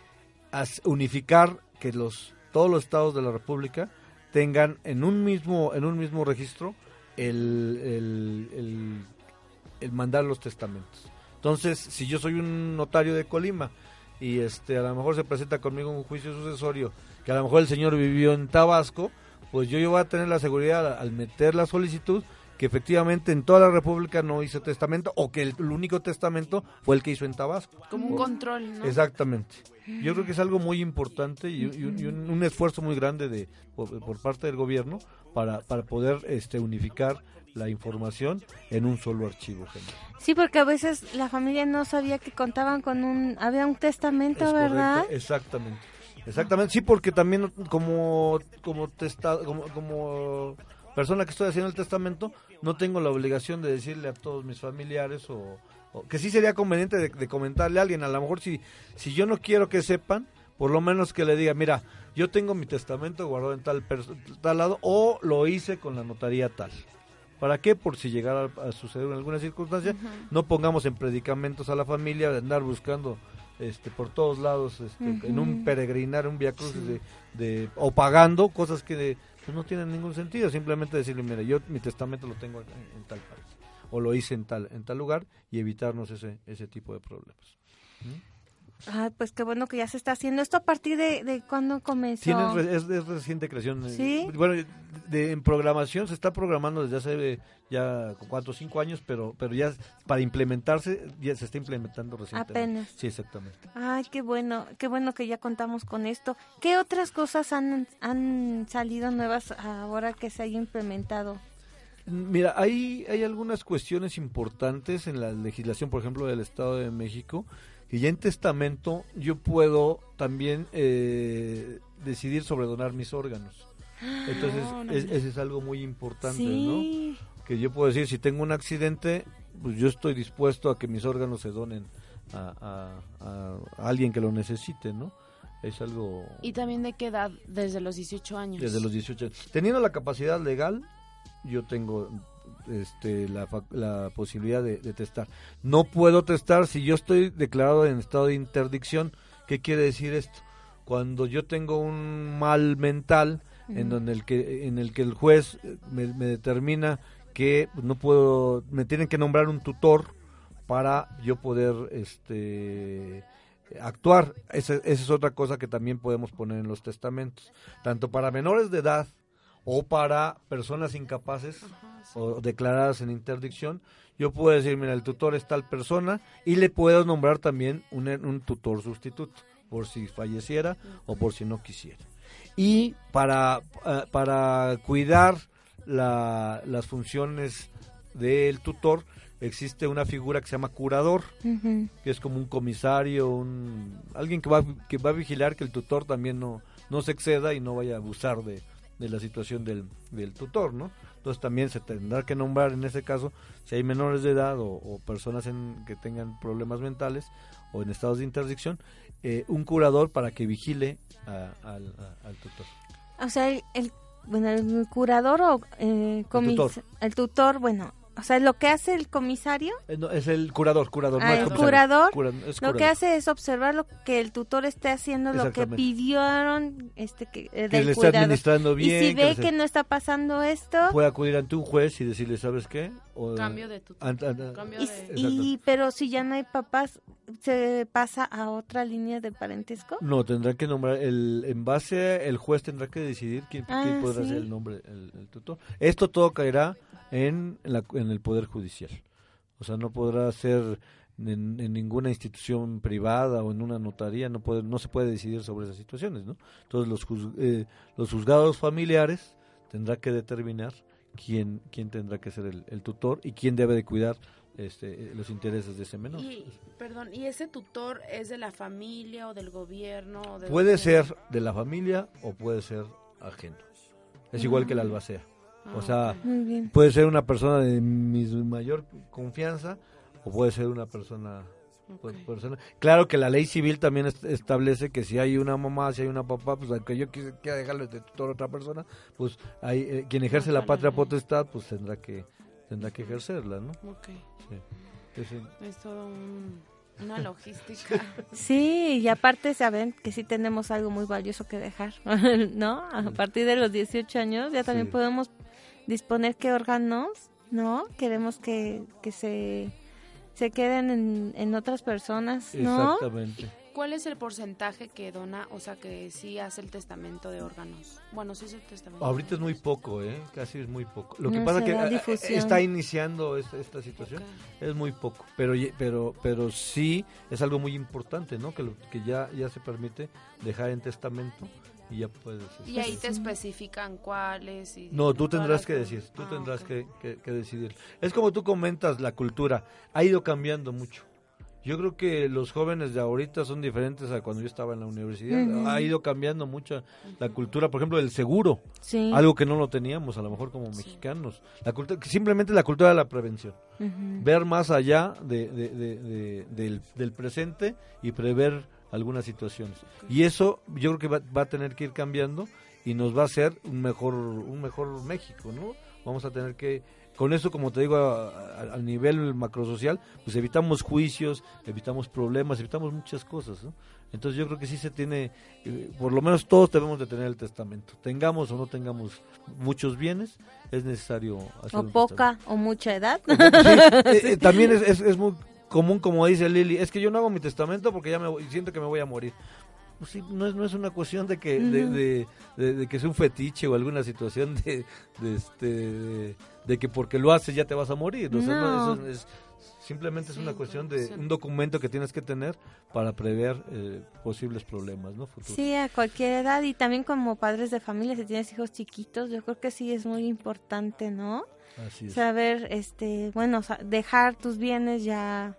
unificar que los todos los estados de la República tengan en un mismo en un mismo registro el, el, el- mandar los testamentos. Entonces, si yo soy un notario de Colima y este a lo mejor se presenta conmigo un juicio sucesorio que a lo mejor el señor vivió en Tabasco, pues yo, yo voy a tener la seguridad al meter la solicitud que efectivamente en toda la República no hizo testamento o que el, el único testamento fue el que hizo en Tabasco. Como un control, ¿no? Exactamente. Yo creo que es algo muy importante y, y un, y un- un esfuerzo muy grande de por, por parte del gobierno para, para poder este unificar la información en un solo archivo. general. Sí, porque a veces la familia no sabía que contaban con un, había un testamento, Es ¿verdad? correcto, exactamente. Exactamente, sí, porque también como como testa, como, como persona que estoy haciendo el testamento, no tengo la obligación de decirle a todos mis familiares o, o- que sí sería conveniente de, de comentarle a alguien, a lo mejor si si yo no quiero que sepan, por lo menos que le diga, mira, yo tengo mi testamento guardado en tal tal lado o lo hice con la notaría tal. ¿Para qué? Por si llegara a suceder en alguna circunstancia, no pongamos en predicamentos a la familia de andar buscando este por todos lados este, en un peregrinar, un via crucis de, de- o pagando cosas que de- pues no tienen ningún sentido, simplemente decirle, mira, yo mi testamento lo tengo en, en tal país o lo hice en tal en tal lugar y evitarnos ese ese tipo de problemas. Ay, pues qué bueno que ya se está haciendo. ¿Esto a partir de, de cuándo comenzó? Tiene es, es reciente creación. eh, ¿Sí? Bueno, de, en programación se está programando desde hace eh, ya cuatro o cinco años, pero pero ya para implementarse ya se está implementando recientemente. Apenas. Sí, exactamente. Ay, qué bueno, qué bueno que ya contamos con esto. ¿Qué otras cosas han, han salido nuevas ahora que se haya implementado? Mira, hay, hay algunas cuestiones importantes en la legislación, por ejemplo, del Estado de México, que ya en testamento yo puedo también eh, decidir sobre donar mis órganos. Entonces, Órale. es- ese es algo muy importante, ¿no? Que yo puedo decir, si tengo un accidente, pues yo estoy dispuesto a que mis órganos se donen a- a alguien que lo necesite, ¿no? Es algo... ¿Y también de qué edad? Desde los 18 años. Desde los 18 años. Teniendo la capacidad legal, yo tengo este, la, la posibilidad de, de testar. No puedo testar si yo estoy declarado en estado de interdicción. ¿Qué quiere decir esto? Cuando yo tengo un mal mental en donde el que en el que el juez me, me determina que no puedo me tienen que nombrar un tutor para yo poder este actuar esa, esa es otra cosa que también podemos poner en los testamentos tanto para menores de edad o para personas incapaces o declaradas en interdicción yo puedo decir mira el tutor es tal persona y le puedo nombrar también un, un tutor sustituto por si falleciera o por si no quisiera y para, eh, para cuidar la- las funciones del tutor existe una figura que se llama curador, que es como un comisario, un, alguien que va, que va a vigilar que el tutor también no, no se exceda y no vaya a abusar de, de la situación del, del tutor, ¿no? Entonces también se tendrá que nombrar en ese caso, si hay menores de edad o, o personas en, que tengan problemas mentales o en estados de interdicción, eh, un curador para que vigile a- al, a- al tutor. O sea, el, el- bueno, el curador o eh, comis- tutor. el tutor, bueno, o sea, lo que hace el comisario, Eh, no, es el curador, curador. no Ah, el el comisario. curador, Cura- lo que hace es observar lo que el tutor esté haciendo, lo que pidieron este que, eh, del le está administrando bien. y si ve que no está pasando esto, puede acudir ante un juez y decirle, ¿sabes qué? O- Cambio de tutor. an- an- Cambio Y, de... y- pero si ya no hay papás, ¿se pasa a otra línea de parentesco? No, tendrá que nombrar, el, en base, el juez tendrá que decidir quién, Ah, quién podrá sí. ser el nombre, el, el tutor. Esto todo caerá en, la, en el Poder Judicial. O sea, no podrá ser en, en ninguna institución privada o en una notaría, no, puede, no se puede decidir sobre esas situaciones, ¿no? Entonces, los, juz- eh, los juzgados familiares tendrá que determinar quién, quién tendrá que ser el, el tutor y quién debe de cuidar este, eh, los intereses de ese menor. Y, perdón, ¿y ese tutor es de la familia o del gobierno? O de Puede ser de la familia o puede ser ajeno. Es igual que el albacea. Ah, O sea, puede ser una persona de mi mayor confianza o puede ser una persona pues. Claro que la ley civil también est- establece que si hay una mamá, si hay una papá, pues aunque yo quiera dejarle de tutor a otra persona, pues hay, eh, quien ejerce la patria potestad, pues tendrá que tendrá que ejercerla, ¿no? Ok. Sí. Es todo un- una logística. Sí, y aparte saben que sí tenemos algo muy valioso que dejar, ¿no? A partir de los 18 años ya también Sí. podemos disponer qué órganos, ¿no? Queremos que, que se, se queden en, en otras personas, ¿no? Exactamente. ¿Cuál es el porcentaje que dona, o sea, que sí hace el testamento de órganos? Bueno, sí es el testamento. Ahorita es muy poco, ¿eh? Casi es muy poco. Lo que No pasa que difusión. está iniciando esta, esta situación. Es muy poco, pero pero pero sí es algo muy importante, ¿no? Que lo- que ya ya se permite dejar en testamento y ya puedes. Y ahí te especifican cuáles. Y No, tú tendrás que decir, tú Ah, tendrás que, que- que decidir. Es como tú comentas, la cultura ha ido cambiando mucho. Yo creo que los jóvenes de ahorita son diferentes a cuando yo estaba en la universidad. Ha ido cambiando mucho la cultura, por ejemplo, el seguro, Sí. algo que no lo teníamos a lo mejor como mexicanos. La cultura, simplemente la cultura de la prevención. Ver más allá de, de- de- de- del, del presente y prever algunas situaciones. Y eso yo creo que va, va a tener que ir cambiando y nos va a hacer un mejor un mejor México, ¿no? Vamos a tener que con eso, como te digo, a, a- a nivel macrosocial, pues evitamos juicios, evitamos problemas, evitamos muchas cosas, ¿no? Entonces yo creo que sí se tiene, eh, por lo menos todos debemos de tener el testamento. Tengamos o no tengamos muchos bienes, es necesario hacer O un poca o mucha edad. Sí, eh, eh, también es, es, es muy común, como dice Lili, es que yo no hago mi testamento porque ya me siento que me voy a morir. Pues sí, no es, no es una cuestión de que de, de, de- de que sea un fetiche o alguna situación de, de, este, de, que porque lo haces ya te vas a morir. O sea, no, No. eso es, simplemente es Sí, una cuestión de un documento que tienes que tener para prever eh, posibles problemas no futuros. Sí, a cualquier edad y también como padres de familia, si tienes hijos chiquitos, yo creo que sí es muy importante, ¿no? Así es. Saber, este, bueno, dejar tus bienes ya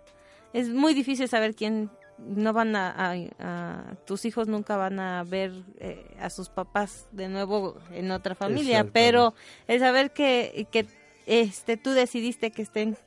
es muy difícil saber quién no van a, a- a- tus hijos nunca van a ver eh, a sus papás de nuevo en otra familia, pero el saber que que este tú decidiste que estén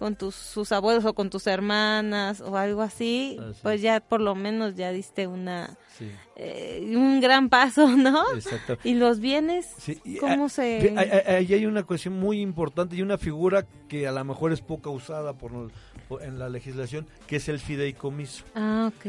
con tus sus abuelos o con tus hermanas o algo así, Así pues es. ya por lo menos ya diste una Sí, eh, un gran paso, ¿no? exacto. Y los bienes, Sí, ¿cómo ah, se...? Ahí hay una cuestión muy importante y una figura que a lo mejor es poca usada por, por- en la legislación, que es el fideicomiso. Ah, ok.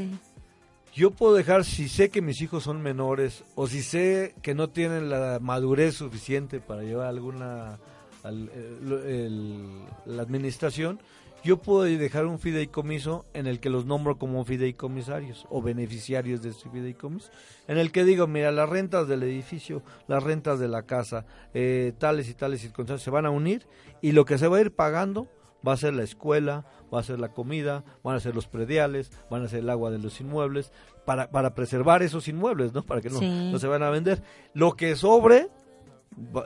Yo puedo dejar, si sé que mis hijos son menores o si sé que no tienen la madurez suficiente para llevar alguna al- el- el- la administración, yo puedo dejar un fideicomiso en el que los nombro como fideicomisarios o beneficiarios de ese fideicomiso, en el que digo, mira, las rentas del edificio, las rentas de la casa, eh, tales y tales circunstancias se van a unir y lo que se va a ir pagando va a ser la escuela, va a ser la comida, van a ser los prediales, van a ser el agua de los inmuebles, para, para preservar esos inmuebles, ¿no? Para que no, Sí. no se van a vender. Lo que sobre,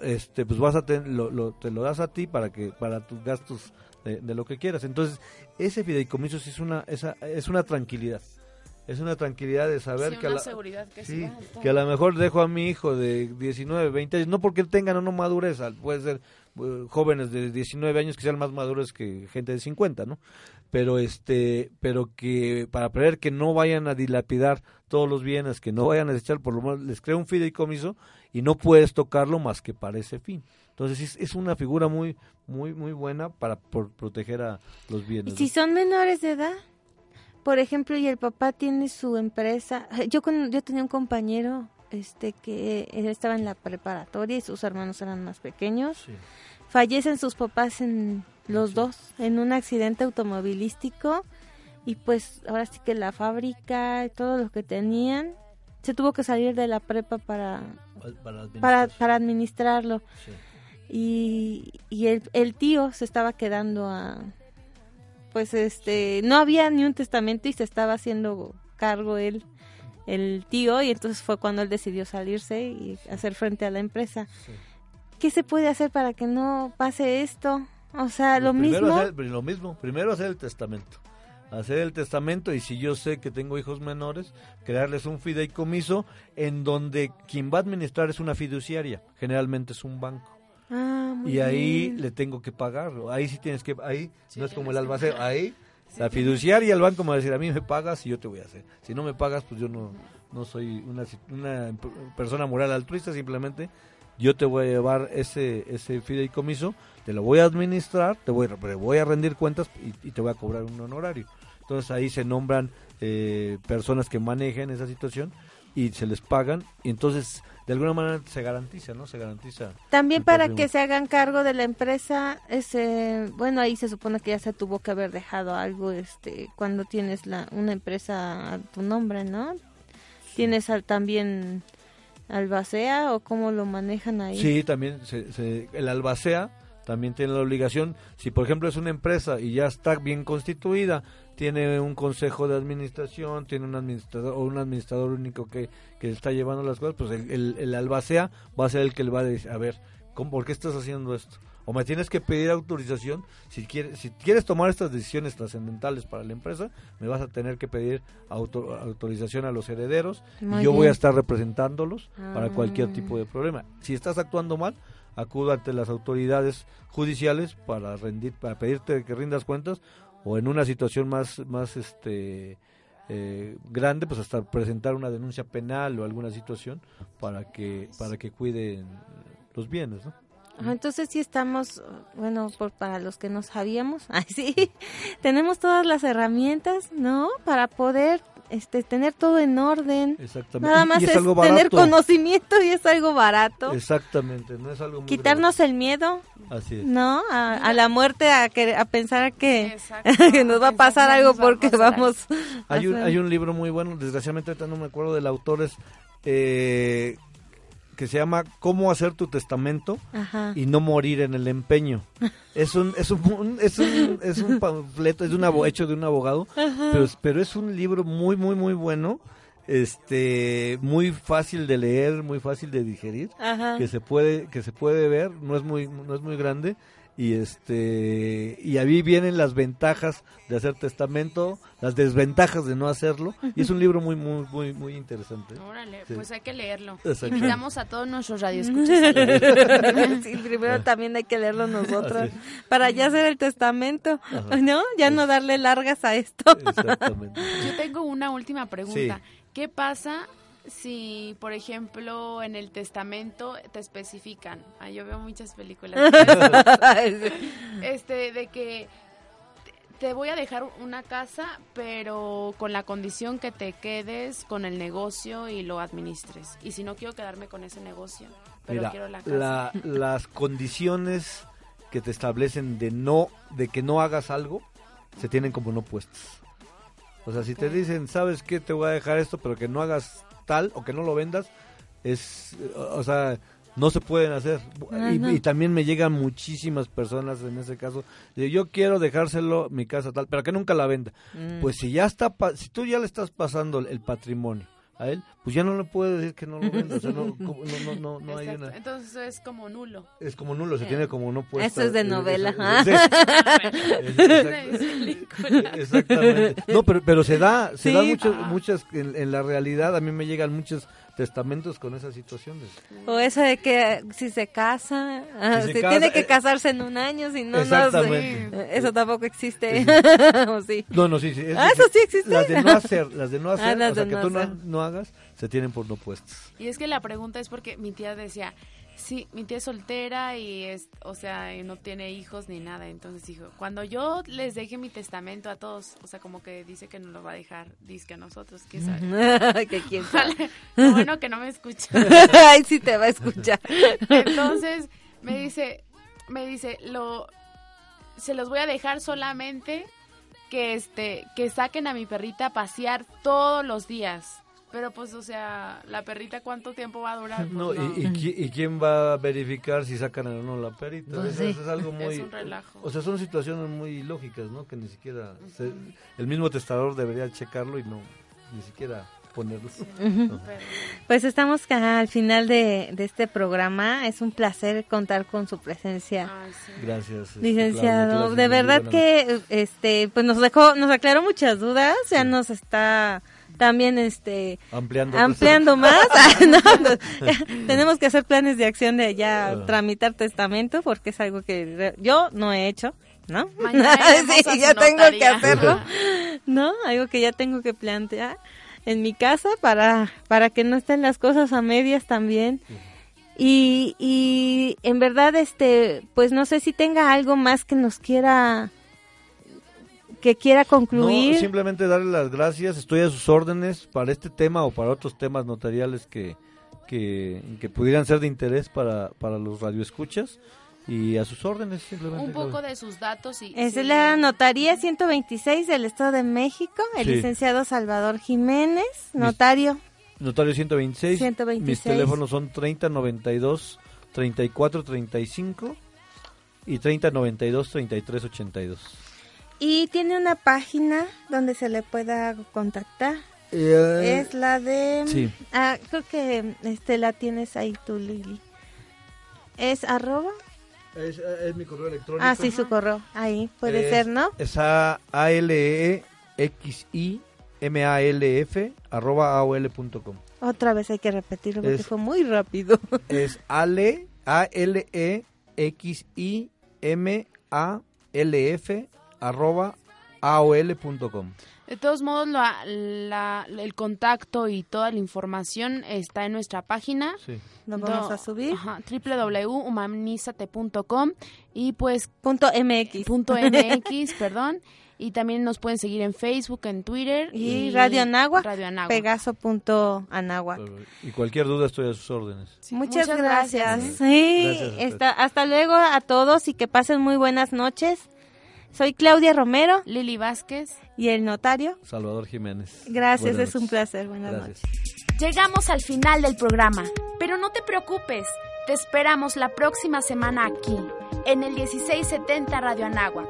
este, pues vas a ten- lo, lo- te lo das a ti para que para tus gastos de, de lo que quieras. Entonces, ese fideicomiso sí es una, esa, es una tranquilidad. Es una tranquilidad de saber Sí, que a la- que Sí, a que a lo mejor dejo a mi hijo de 19, 20 años, no porque tengan o no madurez, puede ser eh, jóvenes de 19 años que sean más maduros que gente de 50, ¿no? Pero este, pero que para prever que no vayan a dilapidar todos los bienes, que no vayan a desechar, por lo menos les crea un fideicomiso y no puedes tocarlo más que para ese fin. Entonces es, es una figura muy muy muy buena para por proteger a los ¿Y bienes. si ¿no? son menores de edad? Por ejemplo, y el papá tiene su empresa. Yo con, yo tenía un compañero este que él estaba en la preparatoria y sus hermanos eran más pequeños. Sí. Fallecen sus papás en los dos, en un accidente automovilístico. Y pues ahora sí que la fábrica y todo lo que tenían, se tuvo que salir de la prepa para, Para, para, para administrarlo. Sí. Y, y el, el tío se estaba quedando a... Pues este, no había ni un testamento y se estaba haciendo cargo él, el tío, y entonces fue cuando él decidió salirse y hacer frente a la empresa. Sí. ¿Qué se puede hacer para que no pase esto? O sea, lo Pues primero mismo. hacer- lo mismo, primero hacer el testamento. Hacer el testamento y si yo sé que tengo hijos menores, crearles un fideicomiso en donde quien va a administrar es una fiduciaria, generalmente es un banco. Ah, muy y ahí bien. le tengo que pagar. Ahí sí tienes que, ahí no es como el albaceo, ahí la fiduciaria y el banco me va a decir, a mí me pagas y yo te voy a hacer. Si no me pagas, pues yo no, no soy una, una persona moral altruista, simplemente yo te voy a llevar ese, ese fideicomiso, te lo voy a administrar, te voy, a- te voy a rendir cuentas y, y te voy a cobrar un honorario. Entonces ahí se nombran eh, personas que manejen esa situación y se les pagan y entonces de alguna manera se garantiza, ¿no? Se garantiza. También para que se hagan cargo de la empresa, ese, bueno, ahí se supone que ya se tuvo que haber dejado algo, este, cuando tienes la, una empresa a tu nombre, ¿no? Tienes al, también albacea o cómo lo manejan ahí. Sí, también se- se- el albacea también tiene la obligación, si por ejemplo es una empresa y ya está bien constituida, tiene un consejo de administración, tiene un administrador o un administrador único que, que está llevando las cosas, pues el, el, el albacea va a ser el que le va a decir, a ver, ¿cómo, ¿por qué estás haciendo esto? O me tienes que pedir autorización, si quieres, si quieres tomar estas decisiones trascendentales para la empresa, me vas a tener que pedir auto- autorización a los herederos Muy y yo voy a estar representándolos para cualquier Ah. tipo de problema. Si estás actuando mal, acudo ante las autoridades judiciales para rendir, para pedirte que rindas cuentas o en una situación más, más este eh, grande, pues hasta presentar una denuncia penal o alguna situación para que para que cuiden los bienes, ¿no? Ajá, Entonces sí estamos, bueno, por, para los que no sabíamos, ay, sí, tenemos todas las herramientas, ¿no? Para poder este, tener todo en orden. Exactamente. Nada más y es, es, algo tener conocimiento y es algo barato. Exactamente, no es algo muy Quitarnos el miedo. Así es. ¿no? A, a la muerte, a, que, a pensar que, nos va a pasar algo nos va a porque vamos... Hay un, hay un libro muy bueno, desgraciadamente ahorita no me acuerdo del autor, es, eh, que se llama Cómo hacer tu testamento Ajá. y no morir en el empeño. Es un, es un, es un, es un panfleto, es un abo- hecho de un abogado, pero, es- pero es un libro muy, muy, muy bueno, este, muy fácil de leer, muy fácil de digerir, Ajá. que se puede, que se puede ver, no es muy, no es muy grande. Y este y ahí vienen las ventajas de hacer testamento, las desventajas de no hacerlo, y es un libro muy muy muy muy interesante. Órale, Sí. pues hay que leerlo. Invitamos a todos nuestros radioescuchas. Sí, primero también hay que leerlo nosotros para ya hacer el testamento, Ajá. ¿no? Ya no darle largas a esto. Exactamente. Yo tengo una última pregunta. ¿Qué pasa si, por ejemplo, en el testamento te especifican? Ah, yo veo muchas películas. este, de que te- voy a dejar una casa, pero con la condición que te quedes con el negocio y lo administres. Y si no quiero quedarme con ese negocio, pero Mira, quiero la casa. la- las condiciones que te establecen de no de que no hagas algo se tienen como no puestas. O sea, si te dicen, "¿Sabes qué? Te voy a dejar esto, pero que no hagas tal o que no lo vendas", es o sea, no se pueden hacer. Y, también me llegan muchísimas personas en ese caso, yo quiero dejárselo mi casa tal, pero que nunca la venda. Mm. Pues si ya está, si tú ya le estás pasando el patrimonio a él, pues ya no le puedes decir que no lo venda. O sea, no, como- no, no, no, no hay una. Entonces es como nulo. Es como nulo, se tiene como no puesta. Eso es de eh, novela, Exactamente. No, pero, pero se da, se Sí. da muchas, Ah. muchas, en, en la realidad a mí me llegan muchos testamentos con esas situaciones. O eso de que si se casa, ah, Si se si casa, tiene que eh, casarse en un año, si no, no Exactamente. sé. Eso tampoco existe. ¿O sí? No, no, sí, sí. es Ah, eso sí existe. Las de no hacer, las de no hacer, Ah, o sea, de que no tú no, no hagas, se tienen por no puestas. Y es que la pregunta es porque mi tía decía, sí, mi tía es soltera y es, o sea, y no tiene hijos ni nada. Entonces dijo, cuando yo les deje mi testamento a todos, o sea, como que dice que nos lo va a dejar, dice que a nosotros, ¿qué sabe? que quién sabe. Bueno que no me escucha. Ay, sí te va a escuchar. Entonces me dice, me dice, lo, se los voy a dejar solamente que este que saquen a mi perrita a pasear todos los días. Pero pues, o sea, la perrita cuánto tiempo va a durar? Pues, No, y, y qui- y quién va a verificar si sacan o no la perita? Pues Eso- sí. eso es algo muy... Es un relajo. O sea, son situaciones muy lógicas, ¿no? Que ni siquiera... se- el mismo testador debería checarlo y no... Ni siquiera ponerlo. Pero- Pues estamos al final de, de este programa. Es un placer contar con su presencia. Ay, sí. Gracias. este, Licenciado, de verdad que este pues nos dejó nos aclaró muchas dudas, ya nos está también este. Ampliando. ampliando más. Ah, no, no, ya tenemos que hacer planes de acción de ya Ah. tramitar testamento porque es algo que yo no he hecho, ¿no? Sí, ya tengo que hacerlo. ¿No? Algo que ya tengo que plantear en mi casa para para que no estén las cosas a medias también. Y, y en verdad, este, pues no sé si tenga algo más que nos quiera, que quiera No, concluir. simplemente darle las gracias. Estoy a sus órdenes para este tema o para otros temas notariales que, que, que pudieran ser de interés para, para los radioescuchas. Y a sus órdenes, simplemente. Un poco de sus datos y Es sí. la notaría 126 del Estado de México, el Sí. licenciado Salvador Jiménez, notario. Notario 126. 126. Mis teléfonos son 3092 3435 y 3092 3382. Y tiene una página donde se le pueda contactar. Eh, Es la de... sí. Ah, creo que este la tienes ahí tú, Lili. Es arroba... es, es mi correo electrónico. Ah, sí, su correo. Ahí puede Es- ser, ¿no? Es a a l e x i m a l f arroba aol.com. Otra vez hay que repetirlo porque Es- fue muy rápido. Es ale a l e x i m a l f arroba aol.com. De todos modos, la- la- el contacto y toda la información está en nuestra página. Sí. Lo vamos Do- a subir. Www.humanizate.com y pues Punto MX. punto MX, perdón. Y también nos pueden seguir en Facebook, en Twitter. Y Radio Anáhuac, Radio Anáhuac. Pegaso.anáhuac. Y cualquier duda estoy a sus órdenes. Sí, Muchas, muchas gracias. gracias. Sí, Gracias hasta luego a todos y que pasen muy buenas noches. Soy Claudia Romero Lili Vázquez. y el notario. Salvador Jiménez. Gracias, Buenas es un placer. Buenas Gracias. noches. Llegamos al final del programa, pero no te preocupes, te esperamos la próxima semana aquí, en el 1670 Radio Anáhuac,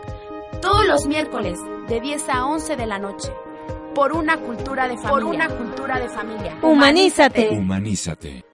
todos los miércoles de 10 a 11 de la noche, por una cultura de familia. Por una cultura de familia. Humanízate. Humanízate.